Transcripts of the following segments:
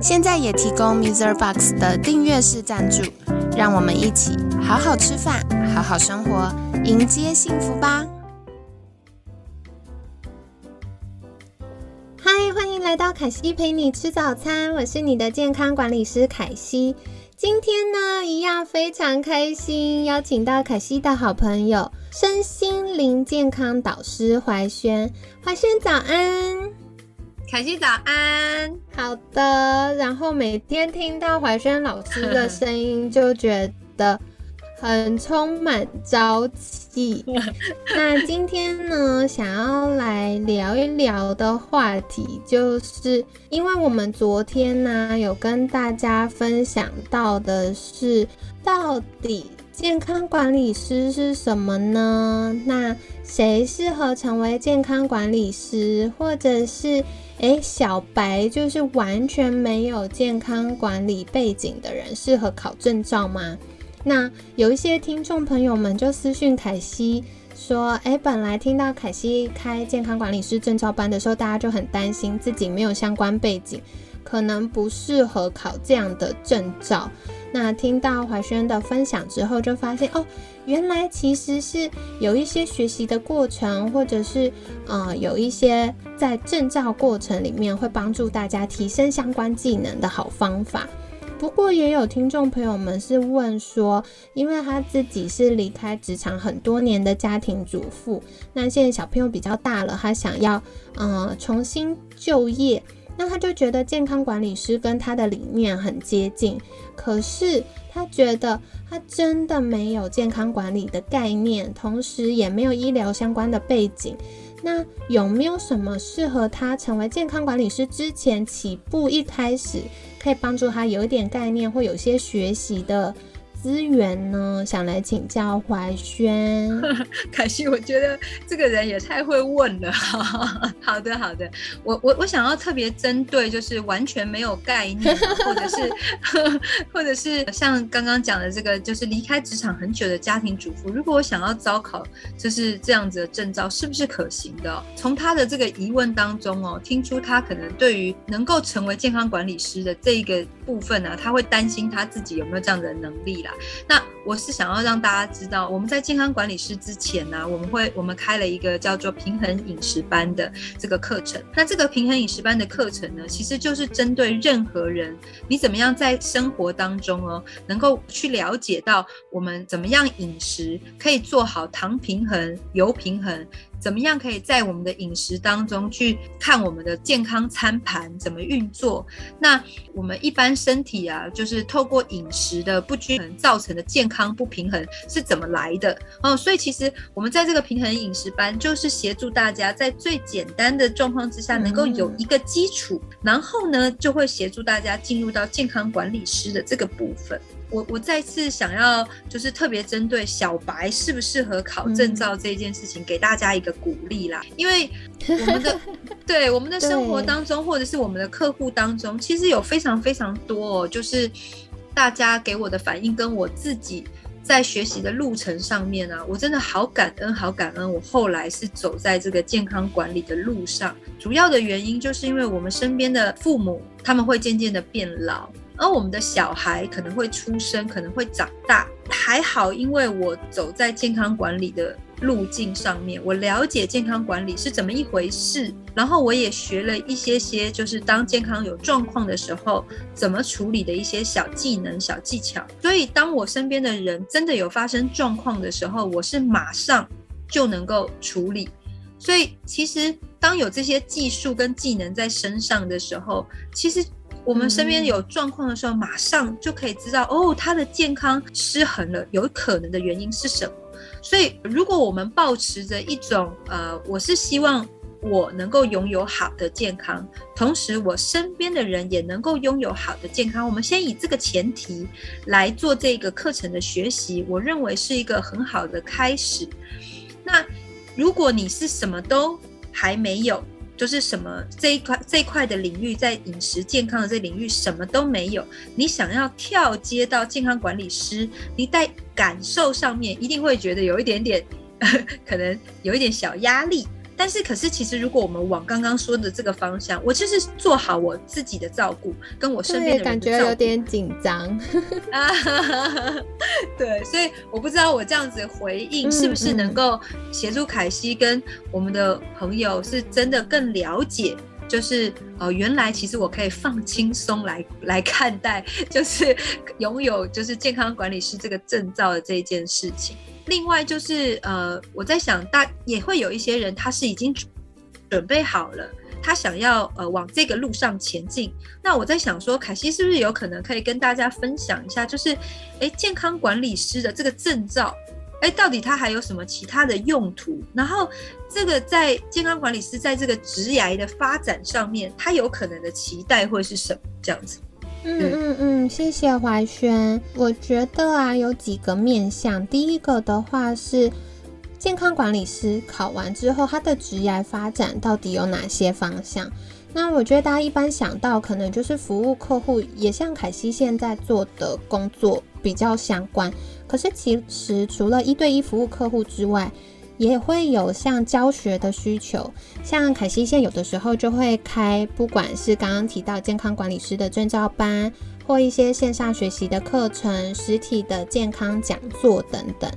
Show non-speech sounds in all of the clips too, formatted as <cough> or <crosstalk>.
现在也提供 Mr. Box 的订阅式赞助，让我们一起好好吃饭，好好生活，迎接幸福吧！嗨，欢迎来到凯西陪你吃早餐，我是你的健康管理师凯西。今天呢，一样非常开心，邀请到凯西的好朋友，身心灵健康导师怀轩。怀轩早安，凯西早安。好的，然后每天听到怀轩老师的声音，就觉得。很充满朝气。<laughs> 那今天呢，想要来聊一聊的话题，就是因为我们昨天呢有跟大家分享到的是，到底健康管理师是什么呢？那谁适合成为健康管理师，或者是诶小白，就是完全没有健康管理背景的人，适合考证照吗？那有一些听众朋友们就私讯凯西说：“哎，本来听到凯西开健康管理师证照班的时候，大家就很担心自己没有相关背景，可能不适合考这样的证照。那听到怀轩的分享之后，就发现哦，原来其实是有一些学习的过程，或者是呃有一些在证照过程里面会帮助大家提升相关技能的好方法。”不过也有听众朋友们是问说，因为他自己是离开职场很多年的家庭主妇，那现在小朋友比较大了，他想要呃重新就业，那他就觉得健康管理师跟他的理念很接近，可是他觉得他真的没有健康管理的概念，同时也没有医疗相关的背景。那有没有什么适合他成为健康管理师之前起步一开始可以帮助他有一点概念或有些学习的？资源呢？想来请教怀轩。<laughs> 凯西，我觉得这个人也太会问了。<laughs> 好的，好的。我我我想要特别针对，就是完全没有概念，<laughs> 或者是或者是像刚刚讲的这个，就是离开职场很久的家庭主妇，如果我想要招考，就是这样子的证照，是不是可行的？从他的这个疑问当中哦，听出他可能对于能够成为健康管理师的这一个部分呢，他会担心他自己有没有这样的能力啦。那我是想要让大家知道，我们在健康管理师之前呢，我们会我们开了一个叫做平衡饮食班的这个课程。那这个平衡饮食班的课程呢，其实就是针对任何人，你怎么样在生活当中哦，能够去了解到我们怎么样饮食可以做好糖平衡、油平衡。怎么样可以在我们的饮食当中去看我们的健康餐盘怎么运作？那我们一般身体啊，就是透过饮食的不均衡造成的健康不平衡是怎么来的？哦，所以其实我们在这个平衡饮食班，就是协助大家在最简单的状况之下，能够有一个基础，然后呢，就会协助大家进入到健康管理师的这个部分。我我再次想要就是特别针对小白适不适合考证照这件事情，给大家一个鼓励啦。因为我们的 <laughs> 对我们的生活当中，或者是我们的客户当中，其实有非常非常多，哦，就是大家给我的反应，跟我自己在学习的路程上面啊，我真的好感恩，好感恩。我后来是走在这个健康管理的路上，主要的原因就是因为我们身边的父母他们会渐渐的变老。而我们的小孩可能会出生，可能会长大，还好，因为我走在健康管理的路径上面，我了解健康管理是怎么一回事，然后我也学了一些些，就是当健康有状况的时候，怎么处理的一些小技能、小技巧。所以，当我身边的人真的有发生状况的时候，我是马上就能够处理。所以，其实当有这些技术跟技能在身上的时候，其实。我们身边有状况的时候，马上就可以知道哦，他的健康失衡了，有可能的原因是什么。所以，如果我们保持着一种呃，我是希望我能够拥有好的健康，同时我身边的人也能够拥有好的健康。我们先以这个前提来做这个课程的学习，我认为是一个很好的开始。那如果你是什么都还没有，就是什么这一块这一块的领域，在饮食健康的这领域什么都没有，你想要跳接到健康管理师，你在感受上面一定会觉得有一点点，<laughs> 可能有一点小压力。但是，可是，其实如果我们往刚刚说的这个方向，我就是做好我自己的照顾，跟我身边的人感觉有点紧张啊。<laughs> 对，所以我不知道我这样子回应是不是能够协助凯西跟我们的朋友是真的更了解，就是呃，原来其实我可以放轻松来来看待，<laughs> 就是拥有就是健康管理师这个证照的这一件事情。另外就是，呃，我在想，大也会有一些人，他是已经准备好了，他想要呃往这个路上前进。那我在想说，凯西是不是有可能可以跟大家分享一下，就是，哎，健康管理师的这个证照，哎，到底他还有什么其他的用途？然后，这个在健康管理师在这个职涯的发展上面，他有可能的期待会是什么？这样子。嗯嗯嗯，谢谢怀轩。我觉得啊，有几个面向。第一个的话是健康管理师考完之后，他的职业发展到底有哪些方向？那我觉得大家一般想到可能就是服务客户，也像凯西现在做的工作比较相关。可是其实除了一对一服务客户之外，也会有像教学的需求，像凯西线有的时候就会开，不管是刚刚提到健康管理师的证照班，或一些线上学习的课程、实体的健康讲座等等，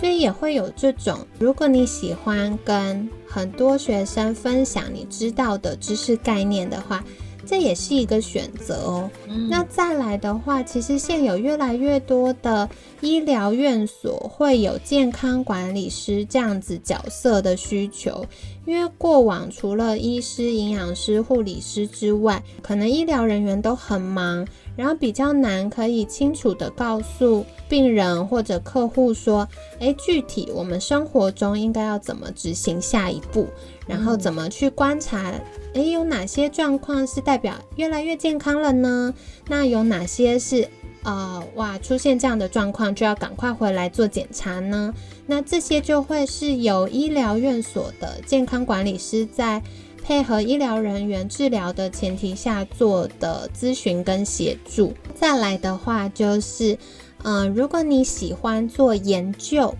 所以也会有这种。如果你喜欢跟很多学生分享你知道的知识概念的话。这也是一个选择哦。那再来的话，其实现有越来越多的医疗院所会有健康管理师这样子角色的需求，因为过往除了医师、营养师、护理师之外，可能医疗人员都很忙，然后比较难可以清楚的告诉病人或者客户说，诶，具体我们生活中应该要怎么执行下一步。然后怎么去观察？诶，有哪些状况是代表越来越健康了呢？那有哪些是呃哇出现这样的状况就要赶快回来做检查呢？那这些就会是由医疗院所的健康管理师在配合医疗人员治疗的前提下做的咨询跟协助。再来的话就是，嗯，如果你喜欢做研究。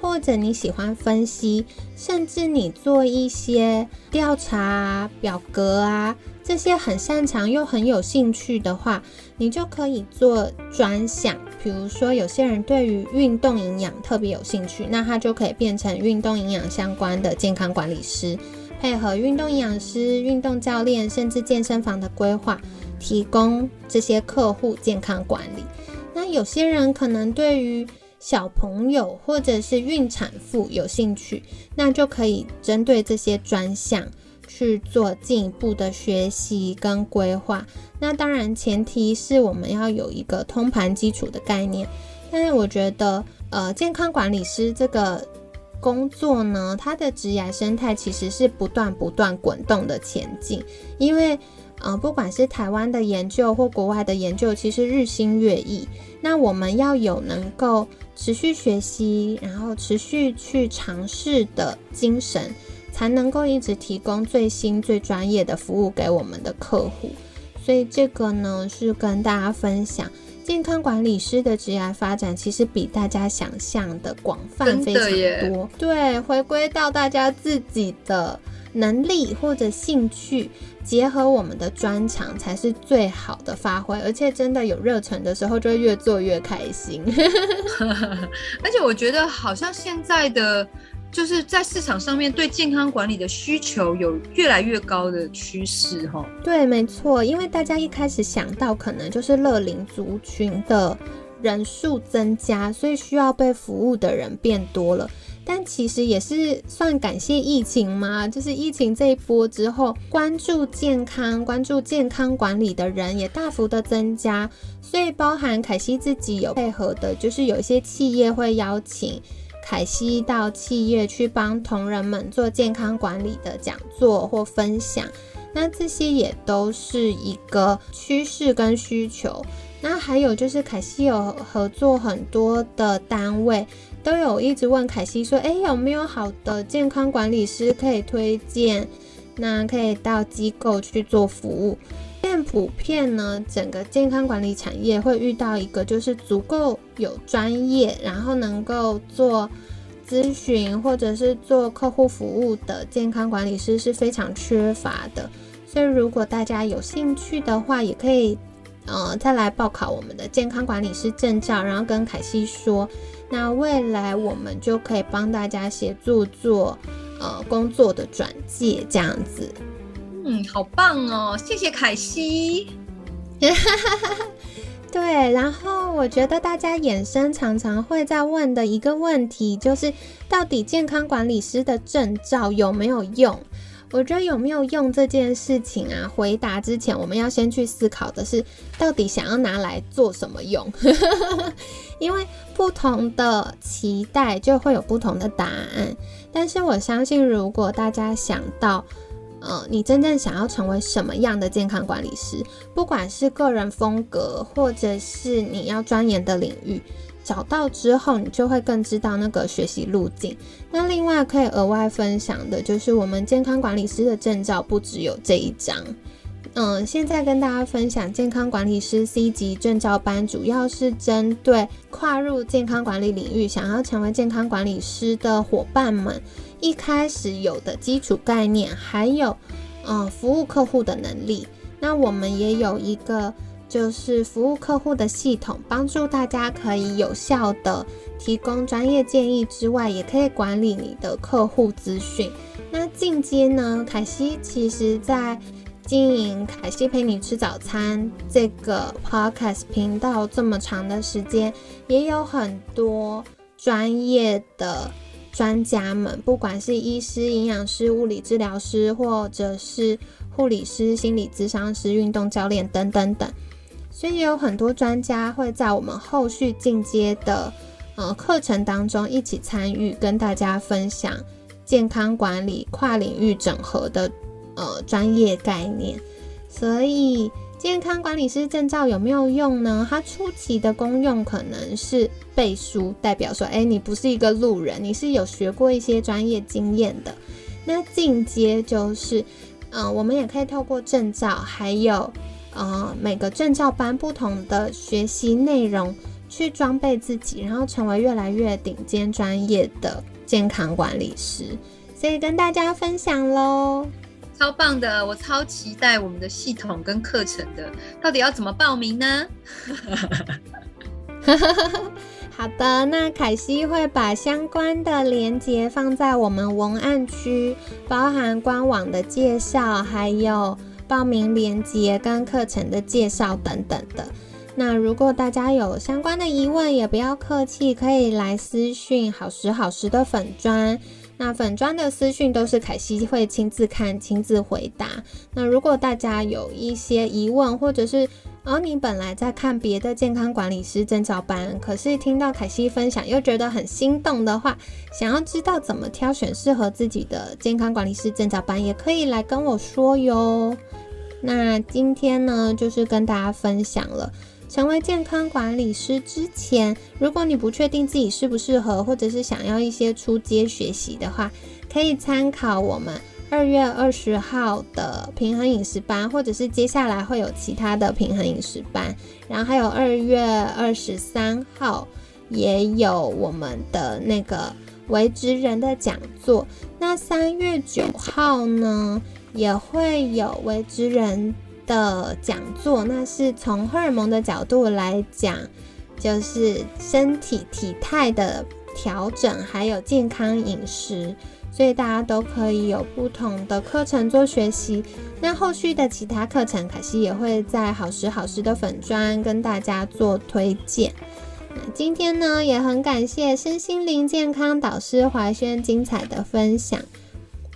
或者你喜欢分析，甚至你做一些调查表格啊，这些很擅长又很有兴趣的话，你就可以做专项。比如说，有些人对于运动营养特别有兴趣，那他就可以变成运动营养相关的健康管理师，配合运动营养师、运动教练，甚至健身房的规划，提供这些客户健康管理。那有些人可能对于小朋友或者是孕产妇有兴趣，那就可以针对这些专项去做进一步的学习跟规划。那当然前提是我们要有一个通盘基础的概念。但是我觉得，呃，健康管理师这个工作呢，它的职业生态其实是不断不断滚动的前进，因为。呃，不管是台湾的研究或国外的研究，其实日新月异。那我们要有能够持续学习，然后持续去尝试的精神，才能够一直提供最新、最专业的服务给我们的客户。所以这个呢，是跟大家分享，健康管理师的职业发展其实比大家想象的广泛非常多。对，回归到大家自己的。能力或者兴趣结合我们的专长才是最好的发挥，而且真的有热忱的时候，就会越做越开心。<laughs> 而且我觉得好像现在的就是在市场上面对健康管理的需求有越来越高的趋势，哈。对，没错，因为大家一开始想到可能就是乐龄族群的人数增加，所以需要被服务的人变多了。但其实也是算感谢疫情嘛，就是疫情这一波之后，关注健康、关注健康管理的人也大幅的增加，所以包含凯西自己有配合的，就是有一些企业会邀请凯西到企业去帮同仁们做健康管理的讲座或分享。那这些也都是一个趋势跟需求。那还有就是凯西有合作很多的单位，都有一直问凯西说：“诶，有没有好的健康管理师可以推荐？那可以到机构去做服务。”现普遍呢，整个健康管理产业会遇到一个就是足够有专业，然后能够做咨询或者是做客户服务的健康管理师是非常缺乏的。所以如果大家有兴趣的话，也可以呃再来报考我们的健康管理师证照，然后跟凯西说，那未来我们就可以帮大家协助做呃工作的转介这样子。嗯，好棒哦！谢谢凯西。<laughs> 对，然后我觉得大家衍生常常会在问的一个问题，就是到底健康管理师的证照有没有用？我觉得有没有用这件事情啊，回答之前我们要先去思考的是，到底想要拿来做什么用？<laughs> 因为不同的期待就会有不同的答案。但是我相信，如果大家想到，呃，你真正想要成为什么样的健康管理师？不管是个人风格，或者是你要钻研的领域，找到之后，你就会更知道那个学习路径。那另外可以额外分享的就是，我们健康管理师的证照不只有这一张。嗯，现在跟大家分享健康管理师 C 级证照班，主要是针对跨入健康管理领域，想要成为健康管理师的伙伴们。一开始有的基础概念，还有，嗯，服务客户的能力。那我们也有一个，就是服务客户的系统，帮助大家可以有效的提供专业建议之外，也可以管理你的客户资讯。那进阶呢？凯西其实在经营凯西陪你吃早餐这个 podcast 频道这么长的时间，也有很多专业的。专家们，不管是医师、营养师、物理治疗师，或者是护理师、心理咨商师、运动教练等等等，所以也有很多专家会在我们后续进阶的呃课程当中一起参与，跟大家分享健康管理跨领域整合的呃专业概念，所以。健康管理师证照有没有用呢？它初期的功用可能是背书，代表说，哎，你不是一个路人，你是有学过一些专业经验的。那进阶就是，嗯，我们也可以透过证照，还有，呃，每个证照班不同的学习内容，去装备自己，然后成为越来越顶尖专业的健康管理师。所以跟大家分享喽。超棒的，我超期待我们的系统跟课程的，到底要怎么报名呢？<laughs> 好的，那凯西会把相关的链接放在我们文案区，包含官网的介绍，还有报名链接跟课程的介绍等等的。那如果大家有相关的疑问，也不要客气，可以来私讯好时好时的粉砖。那粉砖的私讯都是凯西会亲自看、亲自回答。那如果大家有一些疑问，或者是而你本来在看别的健康管理师证照班，可是听到凯西分享又觉得很心动的话，想要知道怎么挑选适合自己的健康管理师证照班，也可以来跟我说哟。那今天呢，就是跟大家分享了。成为健康管理师之前，如果你不确定自己适不适合，或者是想要一些出街学习的话，可以参考我们二月二十号的平衡饮食班，或者是接下来会有其他的平衡饮食班，然后还有二月二十三号也有我们的那个维持人的讲座，那三月九号呢也会有维持人。的讲座，那是从荷尔蒙的角度来讲，就是身体体态的调整，还有健康饮食，所以大家都可以有不同的课程做学习。那后续的其他课程，凯西也会在好时好时的粉砖跟大家做推荐。那今天呢，也很感谢身心灵健康导师怀轩精彩的分享，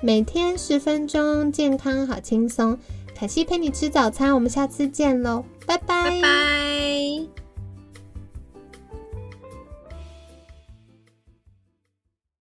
每天十分钟，健康好轻松。凯西陪你吃早餐，我们下次见喽，拜拜。拜拜。